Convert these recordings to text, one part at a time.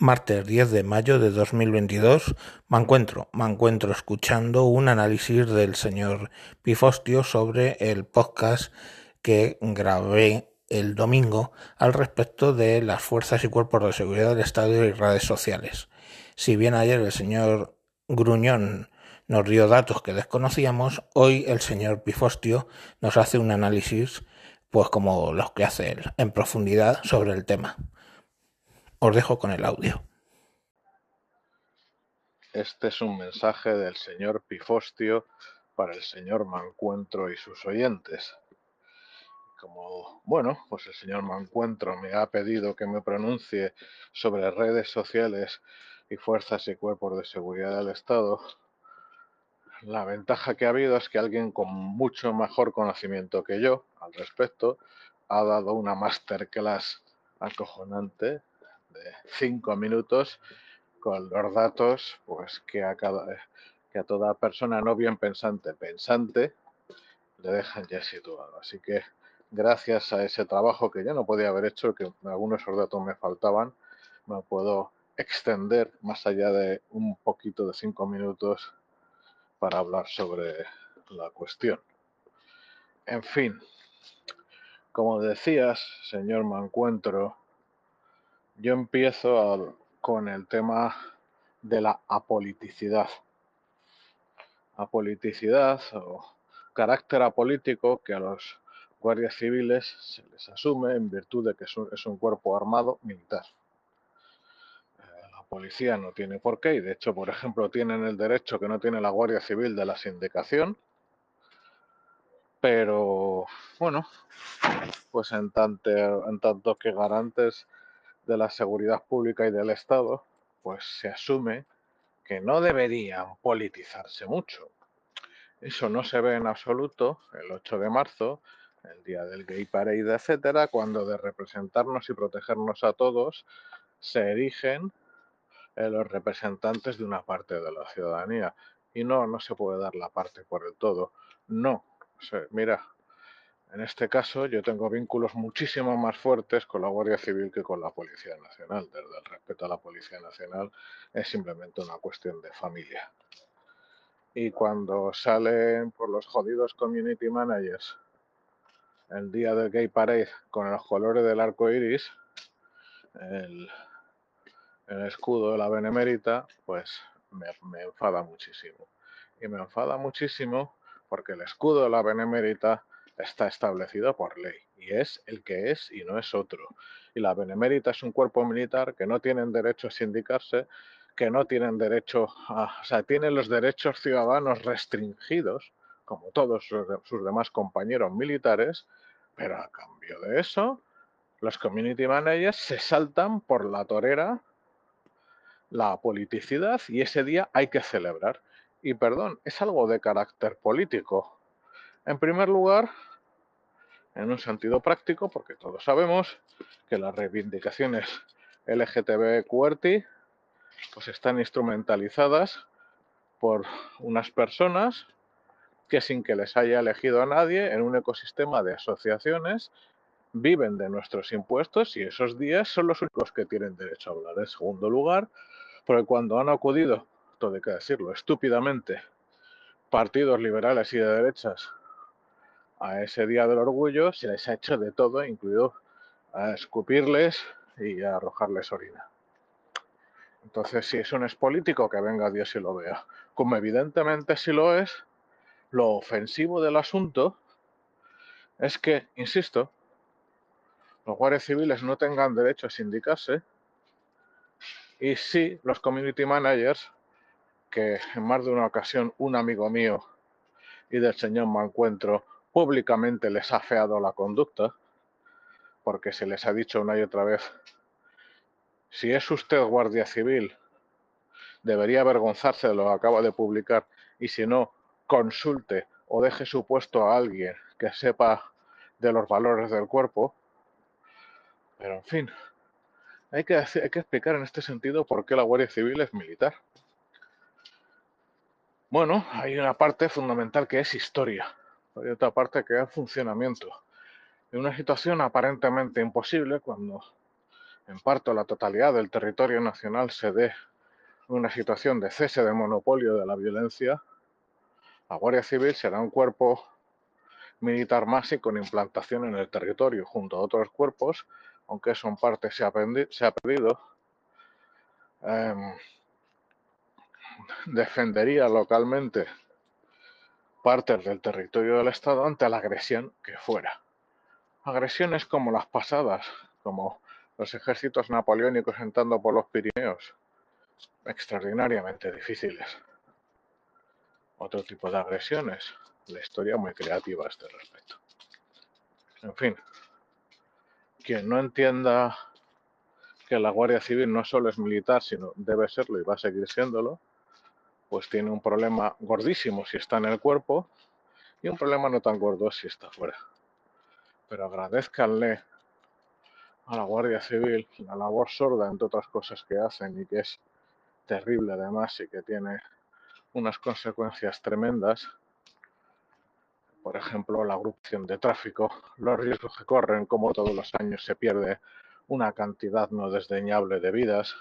Martes 10 de mayo de 2022 me encuentro, me encuentro escuchando un análisis del señor Pifostio sobre el podcast que grabé el domingo al respecto de las fuerzas y cuerpos de seguridad del Estado y redes sociales. Si bien ayer el señor Gruñón nos dio datos que desconocíamos, hoy el señor Pifostio nos hace un análisis pues como los que hace él, en profundidad sobre el tema. Os dejo con el audio. Este es un mensaje del señor Pifostio para el señor Mancuentro y sus oyentes. Como, bueno, pues el señor Mancuentro me ha pedido que me pronuncie sobre redes sociales y fuerzas y cuerpos de seguridad del Estado, la ventaja que ha habido es que alguien con mucho mejor conocimiento que yo al respecto ha dado una masterclass acojonante cinco minutos con los datos pues que a cada que a toda persona no bien pensante pensante le dejan ya situado. Así que gracias a ese trabajo que yo no podía haber hecho que algunos de esos datos me faltaban me puedo extender más allá de un poquito de cinco minutos para hablar sobre la cuestión. En fin como decías señor Mancuentro yo empiezo con el tema de la apoliticidad. Apoliticidad o carácter apolítico que a los guardias civiles se les asume en virtud de que es un, cuerpo armado militar. Eh, la policía no tiene por qué, y de hecho, por ejemplo, tienen el derecho que no tiene la Guardia Civil de la sindicación, pero bueno, pues en tanto que garantes de la seguridad pública y del Estado, pues se asume que no deberían politizarse mucho. Eso no se ve en absoluto el 8 de marzo, el día del Gay Parade, etcétera, cuando de representarnos y protegernos a todos se erigen eh, los representantes de una parte de la ciudadanía. Y no, no se puede dar la parte por el todo. No. mira, en este caso yo tengo vínculos muchísimo más fuertes con la Guardia Civil que con la Policía Nacional. Desde el respeto a la Policía Nacional es simplemente una cuestión de familia. Y cuando salen por los jodidos community managers el día del Gay Parade con los colores del arco iris, el, escudo de la Benemérita, pues me, me enfada muchísimo. Y me enfada muchísimo porque el escudo de la Benemérita está establecido por ley y es el que es y no es otro. Y la Benemérita es un cuerpo militar que no tienen derecho a sindicarse, que no tienen derecho a, o sea, tienen los derechos ciudadanos restringidos, como todos sus, demás compañeros militares, pero a cambio de eso, los community managers se saltan por la torera la politicidad y ese día hay que celebrar. Y perdón, es algo de carácter político. En primer lugar, en un sentido práctico, porque todos sabemos que las reivindicaciones LGTB pues están instrumentalizadas por unas personas que sin que les haya elegido a nadie en un ecosistema de asociaciones viven de nuestros impuestos y esos días son los únicos que tienen derecho a hablar. En segundo lugar, porque cuando han acudido, todo hay que decirlo, estúpidamente, partidos liberales y de derechas a ese día del orgullo se les ha hecho de todo, incluido a escupirles y a arrojarles orina. Entonces, si es político, que venga Dios y lo vea. Como evidentemente si lo es, lo ofensivo del asunto es que, insisto, los guardias civiles no tengan derecho a sindicarse y sí los community managers, que en más de una ocasión un amigo mío y del señor me encuentro públicamente les ha feado la conducta, porque se les ha dicho una y otra vez, si es usted guardia civil, debería avergonzarse de lo que acaba de publicar, y si no, consulte o deje su puesto a alguien que sepa de los valores del cuerpo. Pero en fin, hay que, hay que explicar en este sentido por qué la Guardia Civil es militar. Bueno, hay una parte fundamental que es historia y otra parte que es funcionamiento. En una situación aparentemente imposible, cuando en parte la totalidad del territorio nacional se dé una situación de cese de monopolio de la violencia, la Guardia Civil será un cuerpo militar más y con implantación en el territorio junto a otros cuerpos, aunque eso en parte se ha, perdido, em, defendería localmente partes del territorio del Estado ante la agresión que fuera. Agresiones como las pasadas, como los ejércitos napoleónicos entrando por los Pirineos, extraordinariamente difíciles. Otro tipo de agresiones, la historia muy creativa a este respecto. En fin, quien no entienda que la Guardia Civil no solo es militar, sino debe serlo y va a seguir siéndolo, pues tiene un problema gordísimo si está en el cuerpo y un problema no tan gordo si está fuera. Pero agradezcanle a la Guardia Civil la labor sorda, entre otras cosas que hacen y que es terrible además y que tiene unas consecuencias tremendas. Por ejemplo, la erupción de tráfico, los riesgos que corren, como todos los años se pierde una cantidad no desdeñable de vidas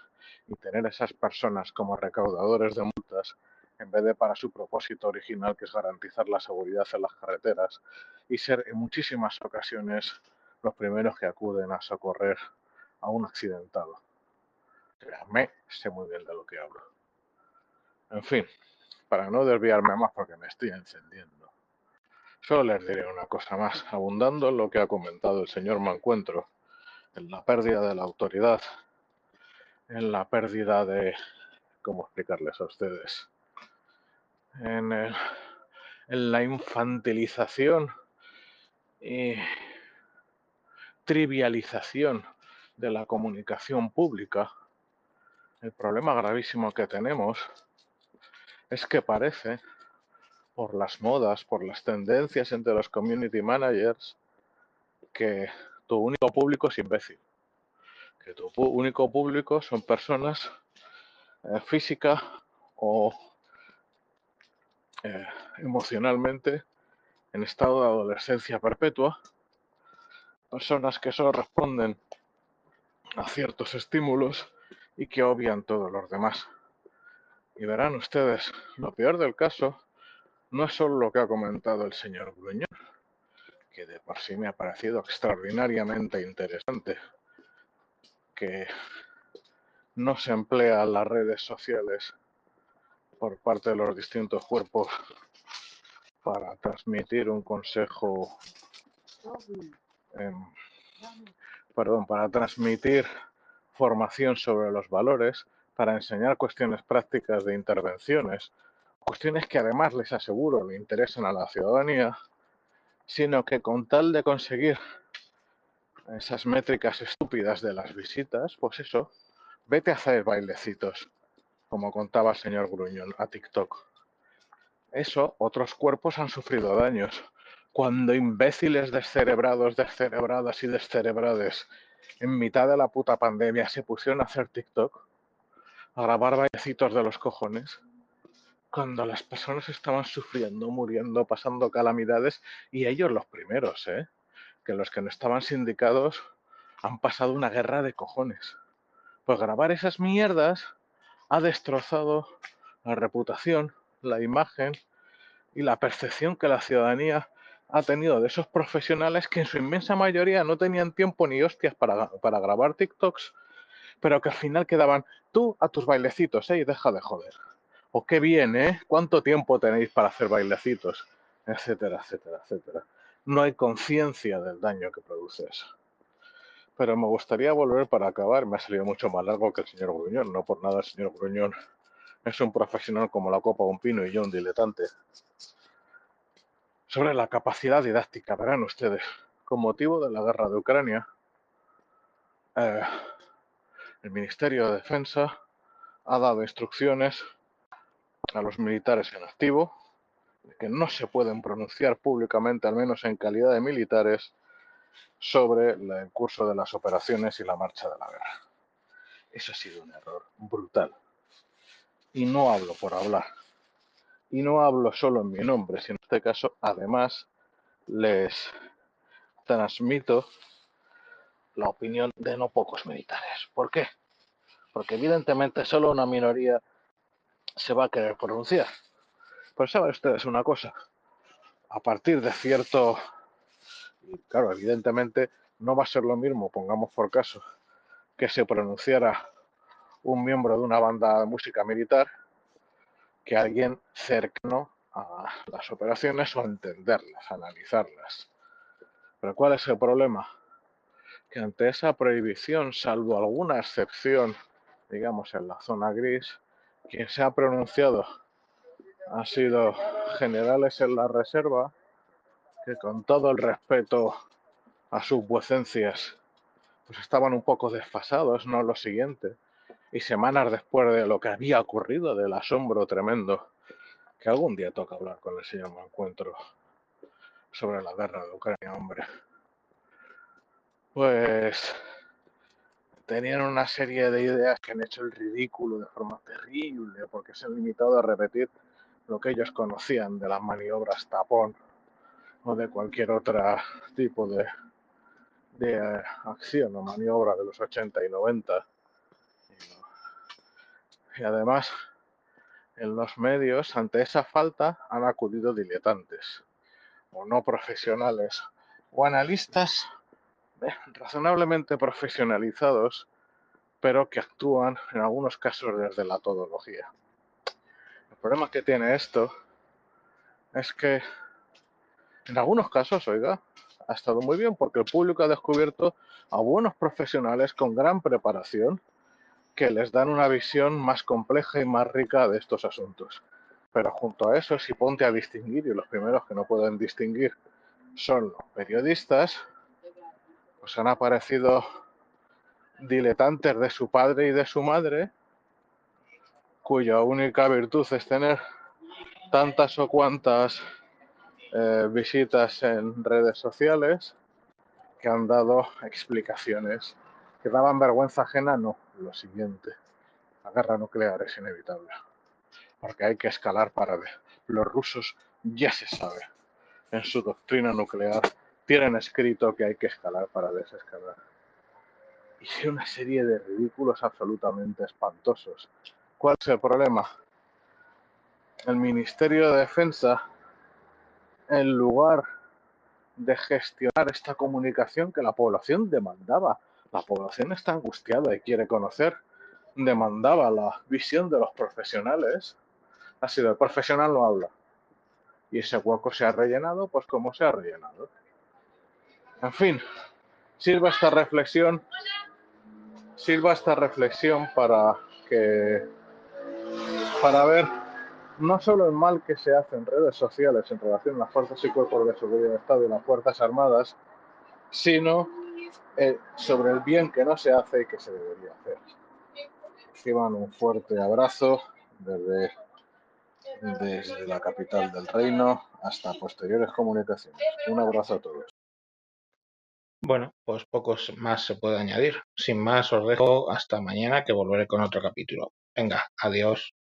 y tener esas personas como recaudadores de multas en vez de para su propósito original, que es garantizar la seguridad en las carreteras y ser en muchísimas ocasiones los primeros que acuden a socorrer a un accidentado. Créanme, sé muy bien de lo que hablo. En fin, para no desviarme más porque me estoy encendiendo, solo les diré una cosa más, abundando en lo que ha comentado el señor Mancuentro, en la pérdida de la autoridad, en la pérdida de, ¿cómo explicarles a ustedes? En, en la infantilización y trivialización de la comunicación pública, el problema gravísimo que tenemos es que parece, por las modas, por las tendencias entre los community managers, que tu único público es imbécil. Que tu único público son personas eh, física o eh, emocionalmente en estado de adolescencia perpetua personas que solo responden a ciertos estímulos y que obvian todos los demás. Y verán ustedes, lo peor del caso no es solo lo que ha comentado el señor Gruñón, que de por sí me ha parecido extraordinariamente interesante, que no se emplea las redes sociales por parte de los distintos cuerpos para transmitir un consejo perdón, para transmitir formación sobre los valores, para enseñar cuestiones prácticas de intervenciones, cuestiones que además les aseguro le interesan a la ciudadanía, sino que con tal de conseguir esas métricas estúpidas de las visitas, pues eso, vete a hacer bailecitos, como contaba el señor Gruñón, a TikTok. Eso, otros cuerpos han sufrido daños cuando imbéciles descerebrados, descerebradas y descerebrades en mitad de la puta pandemia se pusieron a hacer TikTok, a grabar baiecitos de los cojones, cuando las personas estaban sufriendo, muriendo, pasando calamidades, y ellos los primeros, ¿eh? Que los que no estaban sindicados han pasado una guerra de cojones. Pues grabar esas mierdas ha destrozado la reputación, la imagen y la percepción que la ciudadanía ha tenido de esos profesionales que en su inmensa mayoría no tenían tiempo ni hostias para, para grabar TikToks, pero que al final quedaban tú a tus bailecitos, ¿eh? Y deja de joder. O qué bien, ¿eh? ¿Cuánto tiempo tenéis para hacer bailecitos? Etcétera, etcétera, etcétera. No hay conciencia del daño que produce eso. Pero me gustaría volver para acabar. Me ha salido mucho más largo que el señor Gruñón. No por nada el señor Gruñón es un profesional como la copa un pino y yo un diletante sobre la capacidad didáctica. Verán ustedes, con motivo de la guerra de Ucrania, eh, el Ministerio de Defensa ha dado instrucciones a los militares en activo que no se pueden pronunciar públicamente, al menos en calidad de militares, sobre el curso de las operaciones y la marcha de la guerra. Eso ha sido un error brutal. Y no hablo por hablar. Y no hablo solo en mi nombre, sino en este caso además les transmito la opinión de no pocos militares. ¿Por qué? Porque evidentemente solo una minoría se va a querer pronunciar. Pero saben ustedes una cosa, a partir de cierto, claro, evidentemente no va a ser lo mismo, pongamos por caso, que se pronunciara un miembro de una banda de música militar que alguien cercano a las operaciones o entenderlas, analizarlas. Pero ¿cuál es el problema? Que ante esa prohibición, salvo alguna excepción, digamos en la zona gris, quien se ha pronunciado han sido generales en la reserva que con todo el respeto a sus vuecencias pues estaban un poco desfasados, no lo siguiente. Y semanas después de lo que había ocurrido, del asombro tremendo, que algún día toca hablar con el señor Mancuentro sobre la guerra de Ucrania, hombre. Pues tenían una serie de ideas que han hecho el ridículo de forma terrible, porque se han limitado a repetir lo que ellos conocían de las maniobras tapón o de cualquier otro tipo de, de eh, acción o maniobra de los 80 y 90. Y además, en los medios, ante esa falta, han acudido diletantes o no profesionales o analistas eh, razonablemente profesionalizados, pero que actúan en algunos casos desde la todología. El problema que tiene esto es que en algunos casos, oiga, ha estado muy bien porque el público ha descubierto a buenos profesionales con gran preparación que les dan una visión más compleja y más rica de estos asuntos. Pero junto a eso, si ponte a distinguir, y los primeros que no pueden distinguir son los periodistas, pues han aparecido diletantes de su padre y de su madre, cuya única virtud es tener tantas o cuantas eh, visitas en redes sociales que han dado explicaciones que daban vergüenza ajena, no, lo siguiente, la guerra nuclear es inevitable, porque hay que escalar para ver. Los rusos ya se sabe, en su doctrina nuclear tienen escrito que hay que escalar para desescalar. Y una serie de ridículos absolutamente espantosos. ¿Cuál es el problema? El Ministerio de Defensa en lugar de gestionar esta comunicación que la población demandaba. La población está angustiada y quiere conocer. Demandaba la visión de los profesionales. Ha sido el profesional no habla. Y ese hueco se ha rellenado, pues como se ha rellenado. En fin, sirva esta reflexión, sirva esta reflexión para que, para ver no solo el mal que se hace en redes sociales en relación a las fuerzas y cuerpos de seguridad del Estado y las Fuerzas Armadas, sino eh, sobre el bien que no se hace y que se debería hacer. Reciban un fuerte abrazo desde, desde la capital del reino hasta posteriores comunicaciones. Un abrazo a todos. Bueno, pues pocos más se puede añadir. Sin más, os dejo hasta mañana que volveré con otro capítulo. Venga, adiós.